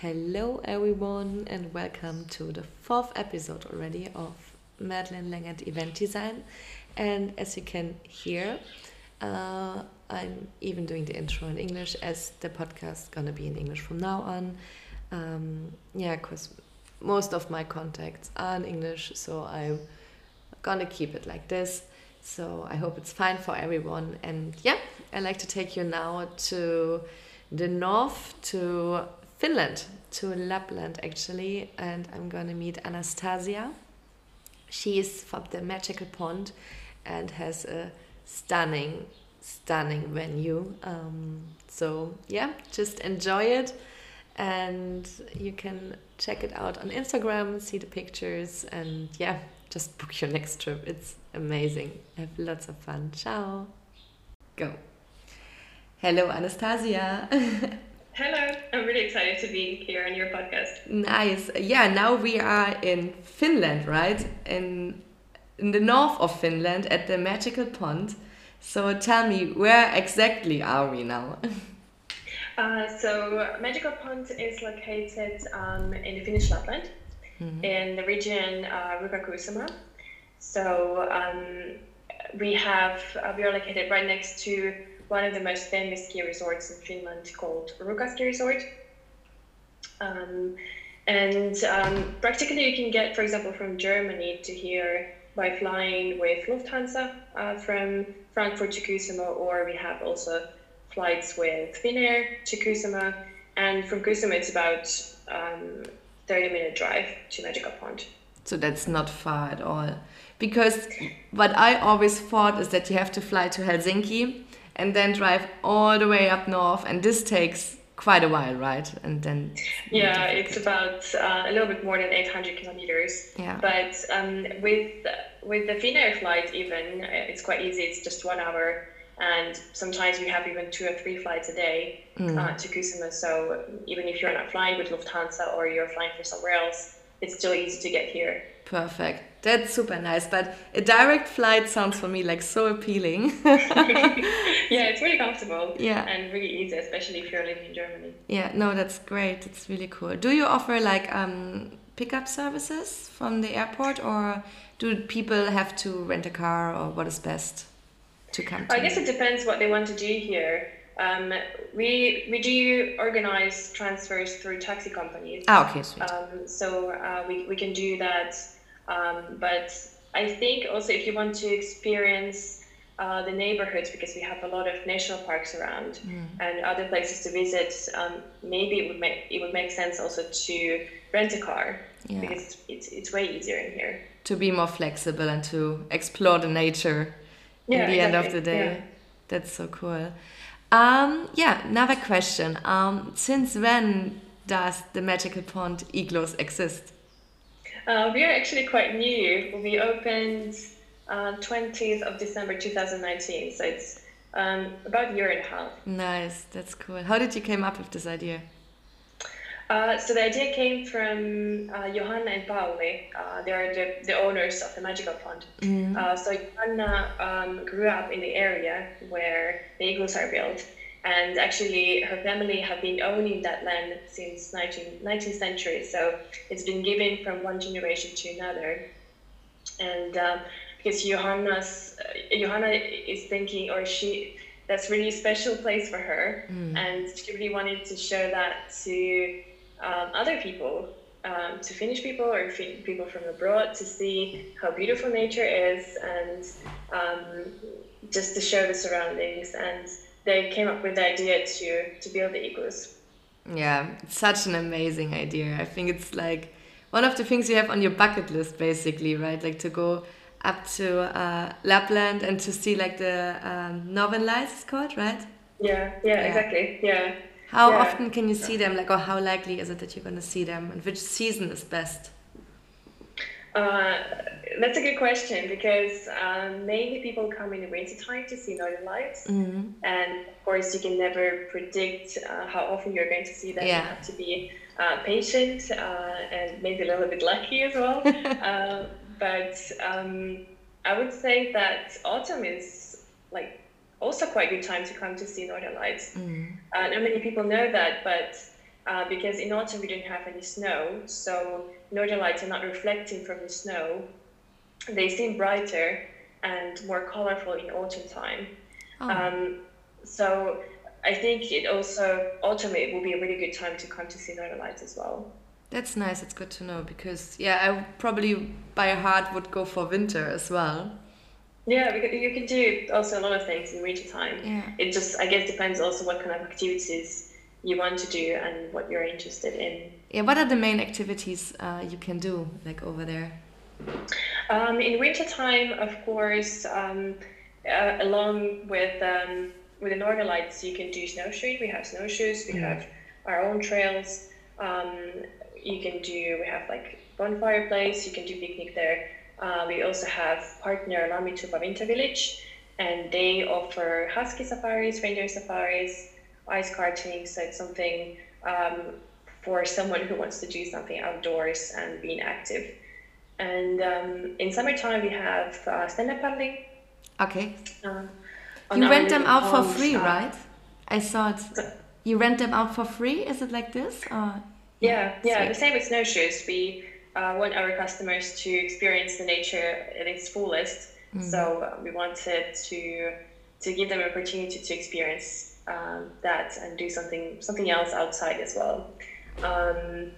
Hello, everyone, and welcome to the fourth episode already of Madeline Langert Event Design. And as you can hear, uh, I'm even doing the intro in English as the podcast is gonna be in English from now on. Um, yeah, because most of my contacts are in English, so I'm gonna keep it like this. So I hope it's fine for everyone. And yeah, I'd like to take you now to the north to Finland to Lapland actually, and I'm gonna meet Anastasia. She is from the Magical Pond and has a stunning, stunning venue. Um, so yeah, just enjoy it, and you can check it out on Instagram, see the pictures, and yeah, just book your next trip. It's amazing. Have lots of fun. Ciao. Go. Hello, Anastasia. Hello, I'm really excited to be here on your podcast. Nice. Yeah, now we are in Finland, right? In in the north of Finland at the magical pond. So tell me, where exactly are we now? Uh, so Magical Pond is located um, in the Finnish Lapland, mm -hmm. in the region uh, Ruka So um, we have uh, we are located right next to one of the most famous ski resorts in Finland called Ruka Ski Resort. Um, and um, practically you can get, for example, from Germany to here by flying with Lufthansa uh, from Frankfurt to Kuusamo, or we have also flights with Finnair to Kuusamo. And from Kuusamo, it's about um, 30 minute drive to Magical Pond. So that's not far at all. Because what I always thought is that you have to fly to Helsinki and then drive all the way up north and this takes quite a while right? And then yeah it's about uh, a little bit more than 800 kilometers. Yeah. But um, with with the Finnair flight even it's quite easy it's just one hour. And sometimes we have even two or three flights a day mm. uh, to Kuusamo so even if you're not flying with Lufthansa or you're flying for somewhere else it's still easy to get here. Perfect. That's super nice. But a direct flight sounds for me like so appealing. yeah, it's really comfortable. Yeah. And really easy, especially if you're living in Germany. Yeah, no, that's great. It's really cool. Do you offer like um, pickup services from the airport or do people have to rent a car or what is best to come to? I guess it depends what they want to do here. Um, we we do organize transfers through taxi companies. Ah, okay, sweet. Um, so uh, we, we can do that um, but I think also if you want to experience uh, the neighborhoods, because we have a lot of national parks around mm. and other places to visit, um, maybe it would make it would make sense also to rent a car yeah. because it's it's way easier in here. To be more flexible and to explore the nature yeah, in the exactly. end of the day. Yeah. That's so cool. Um, yeah, another question. Um, since when does the Magical Pond igloos exist? Uh, we are actually quite new. We opened uh, 20th of December 2019, so it's um, about a year and a half. Nice, that's cool. How did you came up with this idea? Uh, so the idea came from uh, Johanna and Pauli. Uh, they are the, the owners of the Magical Pond. Mm-hmm. Uh, so Johanna um, grew up in the area where the igloos are built and actually her family have been owning that land since 19, 19th century. So it's been given from one generation to another. And um, because johanna's uh, johanna is thinking or she that's really a special place for her. Mm. and she really wanted to show that to um, other people um, to finnish people or people from abroad to see how beautiful nature is and um, just to show the surroundings. And they came up with the idea to to build the igloos. Yeah, it's such an amazing idea. I think it's like one of the things you have on your bucket list, basically, right? Like to go up to uh, Lapland and to see like the um, Northern Lights, it's called, right? Yeah, yeah, yeah. exactly. Yeah. How yeah. often can you see them? Like, or how likely is it that you're going to see them? And which season is best? Uh, that's a good question because um, mainly people come in the wintertime to see northern lights, mm-hmm. and of course you can never predict uh, how often you're going to see them. Yeah. You have to be uh, patient uh, and maybe a little bit lucky as well. Uh, but um, I would say that autumn is like also quite a good time to come to see northern lights. Mm-hmm. not many people know that, but uh, because in autumn we don't have any snow, so northern lights are not reflecting from the snow. They seem brighter and more colorful in autumn time. Oh. Um, so I think it also autumn it will be a really good time to come to see northern lights as well. That's nice. It's good to know because yeah, I probably by heart would go for winter as well. Yeah, because you can do also a lot of things in winter time. Yeah. It just I guess depends also what kind of activities you want to do and what you're interested in. Yeah, what are the main activities uh, you can do like over there? Um, in winter time, of course, um, uh, along with um, with the Northern Lights, you can do snowshoeing. We have snowshoes. We mm. have our own trails. Um, you can do. We have like bonfire place. You can do picnic there. Uh, we also have partner Lammitupa Winter Village, and they offer husky safaris, reindeer safaris, ice karting. So it's something um, for someone who wants to do something outdoors and being active. And um, in summertime, we have uh, stand-up paddling. Okay. Uh, you rent them out for free, uh, right? I saw it. You rent them out for free? Is it like this? Or? Yeah, yeah. Sweet. The same with snowshoes. We uh, want our customers to experience the nature at its fullest. Mm. So uh, we wanted to to give them an opportunity to experience um, that and do something something else outside as well. Um,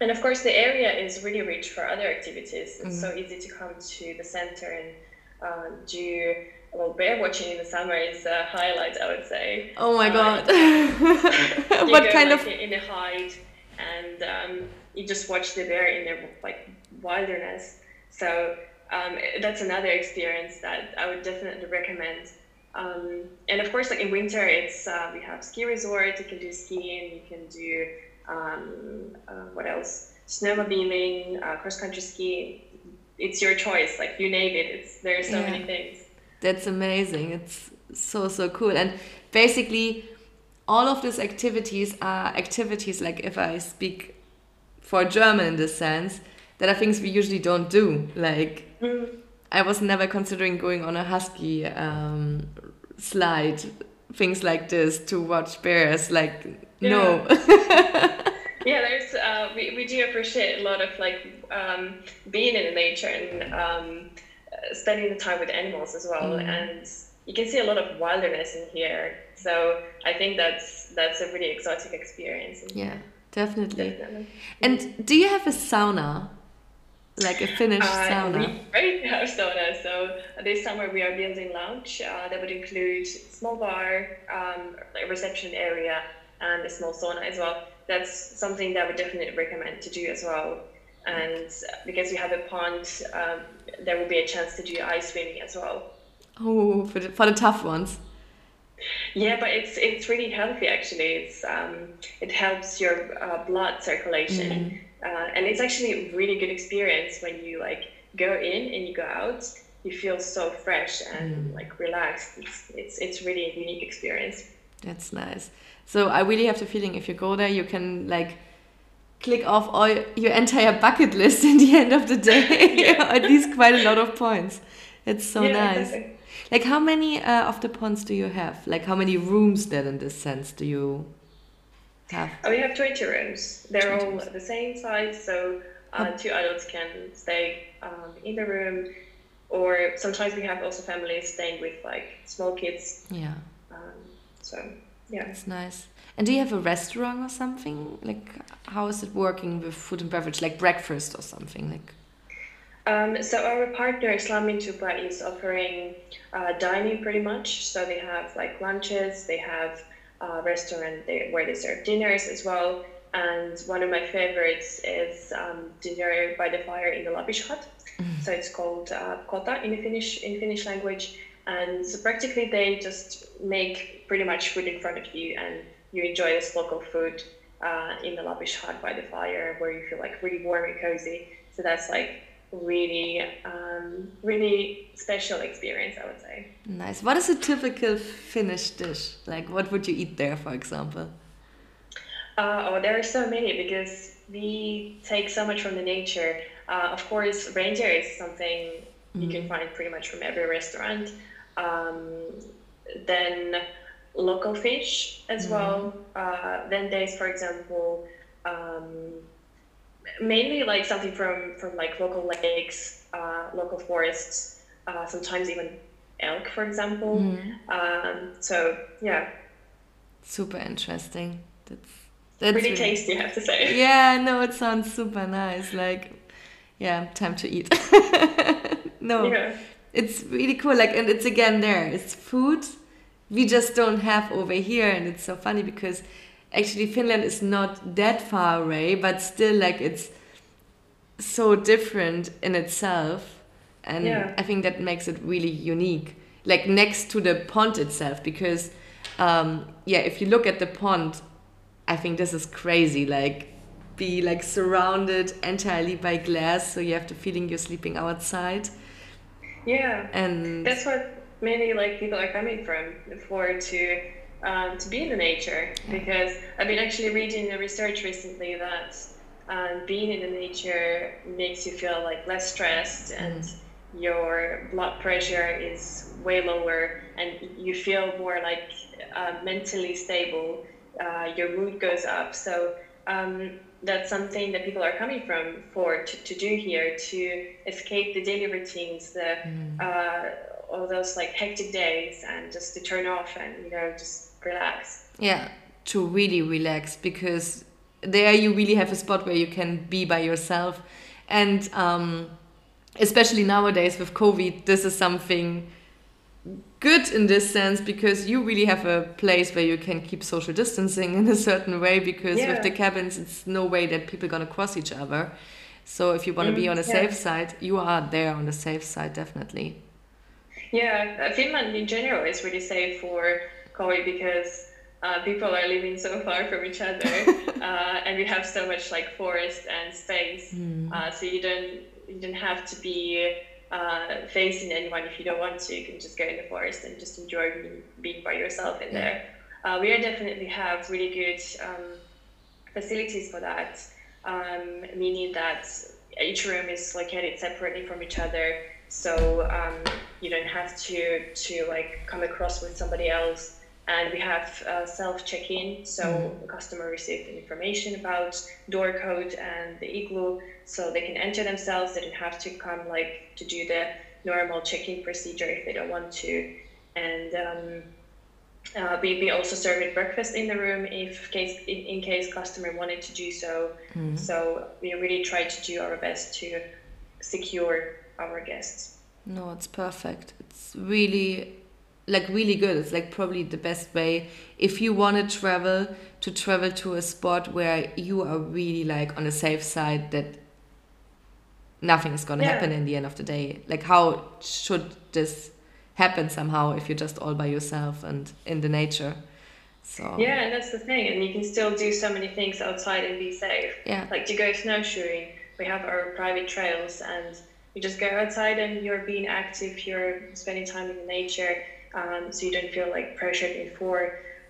and of course, the area is really rich for other activities. It's mm. so easy to come to the center and uh, do well, bear watching in the summer is a highlight, I would say. Oh my uh, god! what kind like of in the hide, and um, you just watch the bear in their like wilderness. So um, that's another experience that I would definitely recommend. Um, and of course, like in winter, it's uh, we have ski resort. You can do skiing. You can do um, uh, what else? Snowmobiling, uh, cross country skiing. It's your choice. Like you name it. It's there's so yeah. many things. That's amazing. It's so so cool. And basically, all of these activities are activities like if I speak for German in this sense, that are things we usually don't do. Like mm. I was never considering going on a husky um, slide, things like this to watch bears. Like yeah. no. yeah, there's uh, we we do appreciate a lot of like um, being in nature and um, spending the time with animals as well, mm. and you can see a lot of wilderness in here. So I think that's that's a really exotic experience. Yeah. Definitely. Definitely. And do you have a sauna? Like a Finnish uh, sauna? We already have sauna. So this summer we are building lounge. Uh, that would include small bar, um, a reception area, and a small sauna as well. That's something that we definitely recommend to do as well. And because we have a pond, um, there will be a chance to do ice swimming as well. Oh, for the, for the tough ones. Yeah, but it's it's really healthy actually. It's um, it helps your uh, blood circulation, mm. uh, and it's actually a really good experience when you like go in and you go out. You feel so fresh and mm. like relaxed. It's, it's it's really a unique experience. That's nice. So I really have the feeling if you go there, you can like click off all your entire bucket list in the end of the day, yeah. at least quite a lot of points. It's so yeah, nice. Exactly. Like, how many uh, of the ponds do you have? Like, how many rooms then, in this sense, do you have? Oh, we have 20 rooms. They're 20 all rooms. the same size, so uh, two adults can stay um, in the room. Or sometimes we have also families staying with like small kids. Yeah. Um, so, yeah. It's nice. And do you have a restaurant or something? Like, how is it working with food and beverage, like breakfast or something? Like, um, so our partner Slammintupa is offering uh, dining pretty much. So they have like lunches, they have a restaurant they, where they serve dinners as well. And one of my favorites is um, dinner by the fire in the Lappish hut. Mm. So it's called uh, kota in Finnish in Finnish language. And so practically they just make pretty much food in front of you, and you enjoy this local food uh, in the lavish hut by the fire, where you feel like really warm and cozy. So that's like really, um, really special experience, I would say. Nice. What is a typical Finnish dish? Like, what would you eat there, for example? Uh, oh, there are so many because we take so much from the nature. Uh, of course, reindeer is something mm. you can mm. find pretty much from every restaurant. Um, then local fish as Mm. well. Uh, then there's, for example, um, mainly like something from from like local lakes, uh, local forests. Uh, sometimes even elk, for example. Mm. Um, so yeah, Super interesting. That's that's really really- tasty, I have to say. Yeah, no, it sounds super nice. Like, yeah, time to eat. no, Yeah. It's really cool. Like, and it's again there. It's food we just don't have over here, and it's so funny because actually Finland is not that far away, but still, like, it's so different in itself, and Yeah. I think that makes it really unique. Like next to the pond itself, because um, yeah, if you look at the pond, I think this is crazy. Like, be like surrounded entirely by glass, so you have the feeling you're sleeping outside. Yeah. And That's what many like people are coming from for to um, to be in the nature because I've been actually reading the research recently that um, being in the nature makes you feel like less stressed and your blood pressure is way lower and you feel more like uh, mentally stable. Uh, your mood goes up. So um, that's something that people are coming from for to, to do here to escape the daily routines, the uh, all those like hectic days, and just to turn off and you know just relax. yeah, to really relax because there you really have a spot where you can be by yourself. And um, especially nowadays with COVID, this is something good in this sense because you really have a place where you can keep social distancing in a certain way because Yeah. with the cabins it's no way that people gonna cross each other so if you want to be Mm, on a yeah. safe side you are there on the safe side definitely Yeah, Finland in general is really safe for COVID because uh, people are living so far from each other, uh, and we have so much like forest and space. Uh, so you don't you don't have to be uh, facing anyone if you don't want to. You can just go in the forest and just enjoy being, being by yourself in there. Uh, we are definitely have really good um, facilities for that, um, meaning that each room is located separately from each other, so um, you don't have to to like come across with somebody else. And we have uh, self check-in, so the customer receives information about door code and the igloo, so they can enter themselves. They don't have to come like to do the normal check-in procedure if they don't want to. And um, uh, we, we also serve breakfast in the room if case in, in case customer wanted to do so. So we really try to do our best to secure our guests. no it's perfect it's really like really good it's like probably the best way if you want to travel to travel to a spot where you are really like on the safe side that nothing is going to Yeah. happen in the end of the day like how should this happen somehow if you're just all by yourself and in the nature so Yeah, and that's the thing, and you can still do so many things outside and be safe. yeah Like to go snowshoeing, we have our private trails, and you just go outside and you're being active. You're spending time in the nature, um, so you don't feel like pressured in four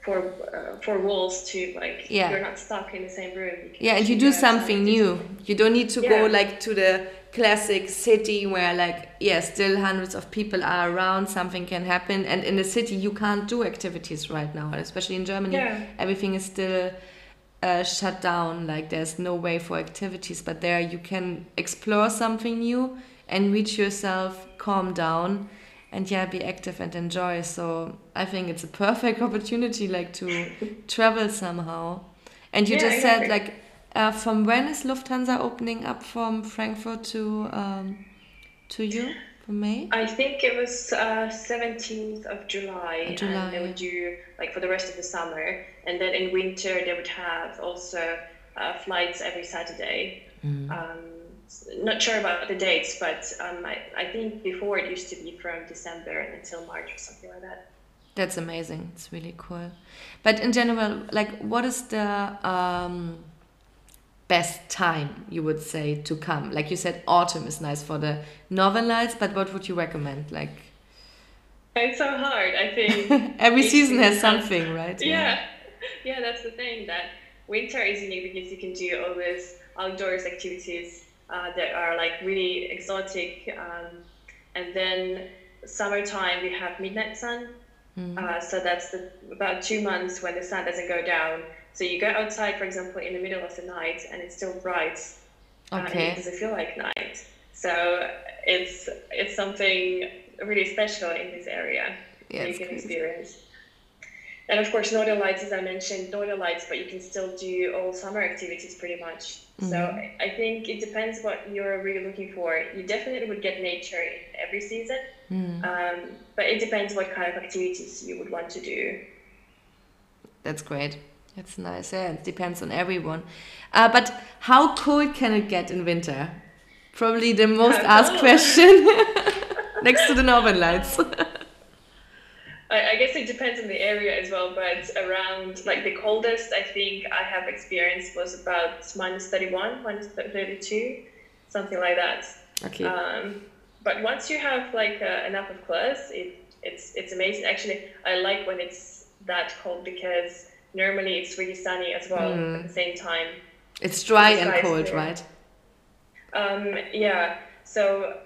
four uh, four walls to like Yeah. you're not stuck in the same room. Yeah and you do something new you don't need to go like to the classic city where like yeah still hundreds of people are around something can happen. And in the city you can't do activities right now especially in germany. Yeah. everything is still uh, shut down. Like there's no way for activities. But there you can explore something new and reach yourself calm down and yeah be active and enjoy. So i think it's a perfect opportunity like to travel somehow. And you Yeah, just said like uh, from when is lufthansa opening up from frankfurt to um, to you from may I think it was uh, 17th of July, Uh, July, and they would do like for the rest of the summer, and then in winter they would have also uh, flights every Saturday. Mm. Um, not sure about the dates, but um, I, I think before it used to be from December until March or something like that. That's amazing. It's really cool. But in general, like, what is the um, best time you would say to come? Like you said, autumn is nice for the northern lights, but what would you recommend? Like, It's so hard. I think every season has something, right? yeah yeah that's the thing that winter is unique because you can do all these outdoors activities uh, that are like really exotic um, and then summertime we have midnight sun Mm. Uh, so that's the, about two months when the sun doesn't go down. So you go outside, for example, in the middle of the night, and it's still bright. Okay. Uh, it doesn't feel like night. So it's it's something really special in this area yeah, you can crazy. experience. And of course, Northern Lights, as I mentioned, Northern Lights, but you can still do all summer activities pretty much. Mm-hmm. So I think it depends what you're really looking for. You definitely would get nature in every season, mm. um, but it depends what kind of activities you would want to do. That's great. That's nice. Yeah, it depends on everyone. Uh, but how cold can it get in winter? Probably the most asked question next to the Northern Lights. I, I, guess it depends on the area as well, but around like the coldest I think I have experienced was about minus 31, minus 32, something like that. Okay. Um, but once you have like uh, enough of clothes, it, it's, it's amazing. Actually, I like when it's that cold because normally it's really sunny as well mm. at the same time. It's dry it's and cold, right? Um, yeah. So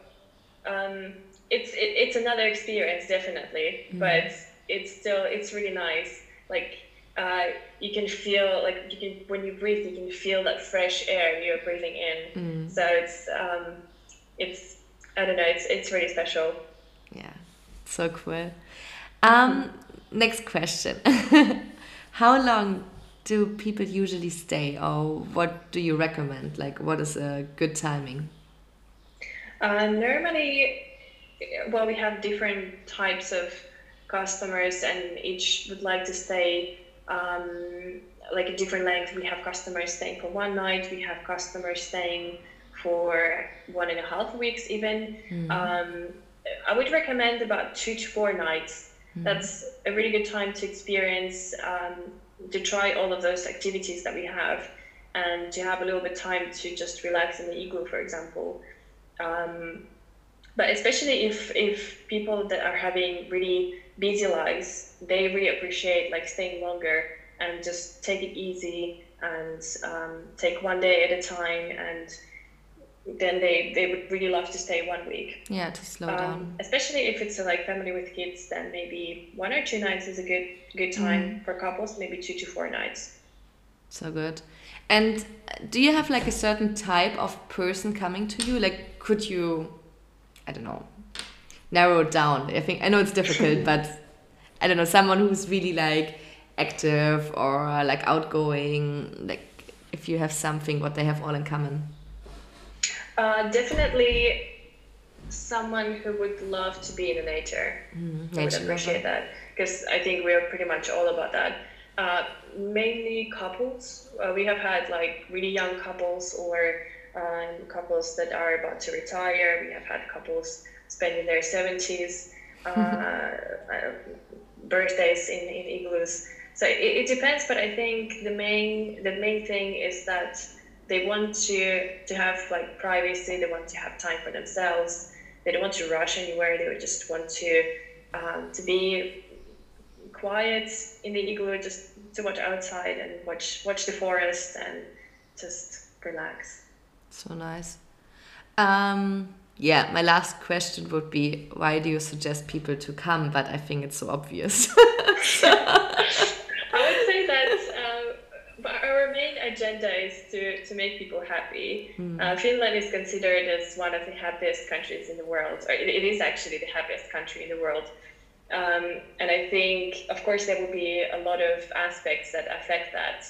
um, it's it, it's another experience definitely mm. but it's still it's really nice like uh, you can feel like you can when you breathe you can feel that fresh air you're breathing in mm. so it's um, it's i don't know it's it's really special yeah so cool um next question how long do people usually stay or what do you recommend like what is a good timing uh, normally well, we have different types of customers, and each would like to stay um, like a different length. We have customers staying for one night. We have customers staying for one and a half weeks, even. Mm-hmm. Um, I would recommend about two to four nights. Mm-hmm. That's a really good time to experience, um, to try all of those activities that we have, and to have a little bit time to just relax in the igloo, for example. Um, but especially if if people that are having really busy lives they really appreciate like staying longer and just take it easy and um, take one day at a time and then they they would really love to stay one week yeah to slow um, down especially if it's a like family with kids then maybe one or two nights is a good good time mm. for couples maybe two to four nights so good and do you have like a certain type of person coming to you like could you I don't know, narrow it down. I think I know it's difficult, but I don't know someone who's really like active or like outgoing. Like if you have something, what they have all in common. Uh, definitely someone who would love to be in the nature. Mm, I would appreciate that because I think we're pretty much all about that. Uh, mainly couples. Uh, we have had like really young couples or um, couples that are about to retire. We have had couples spending their 70s, uh, uh, birthdays in, in igloos. So it, it, depends, but I think the main the main thing is that they want to to have like privacy. They want to have time for themselves. They don't want to rush anywhere. They would just want to um, to be quiet in the igloo, just to watch outside and watch watch the forest and just relax. So nice. Um, yeah, my last question would be why do you suggest people to come? But I think it's so obvious. I would say that um, our main agenda is to, to make people happy. Mm. Uh, Finland is considered as one of the happiest countries in the world, or it, it is actually the happiest country in the world. Um, and I think, of course, there will be a lot of aspects that affect that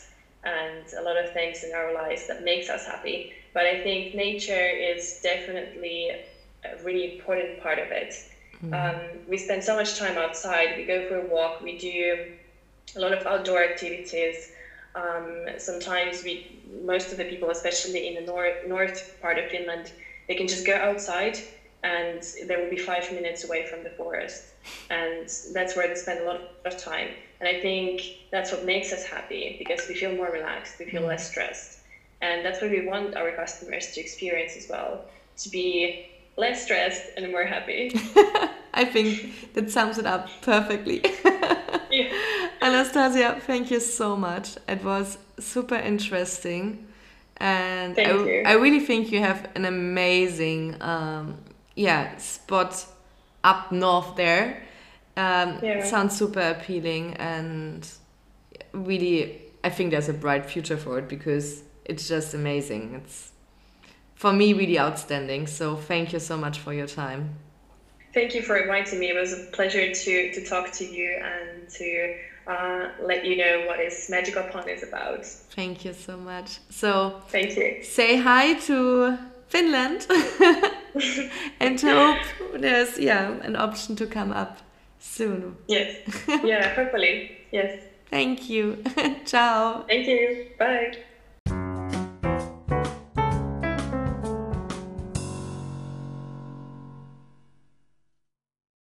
and a lot of things in our lives that makes us happy. But I think nature is definitely a really important part of it. Mm. Um, we spend so much time outside. We go for a walk. We do a lot of outdoor activities. Um, sometimes we, most of the people, especially in the north north part of Finland, they can just go outside and they will be five minutes away from the forest, and that's where they spend a lot of time. And I think that's what makes us happy because we feel more relaxed, we feel mm. less stressed. And that's what we want our customers to experience as well to be less stressed and more happy. I think that sums it up perfectly. Anastasia, thank you so much. It was super interesting. And I, I, really think you have an amazing um, yeah, spot up north there Um, yeah. Sounds super appealing and really, I think there's a bright future for it because it's just amazing. It's for me really outstanding. So thank you so much for your time. Thank you for inviting me. It was a pleasure to to talk to you and to uh, let you know what is Magical Pond is about. Thank you so much. So thank you. Say hi to Finland and hope there's yeah an option to come up soon. Yes. Yeah. hopefully. Yes. Thank you. Ciao. Thank you. Bye.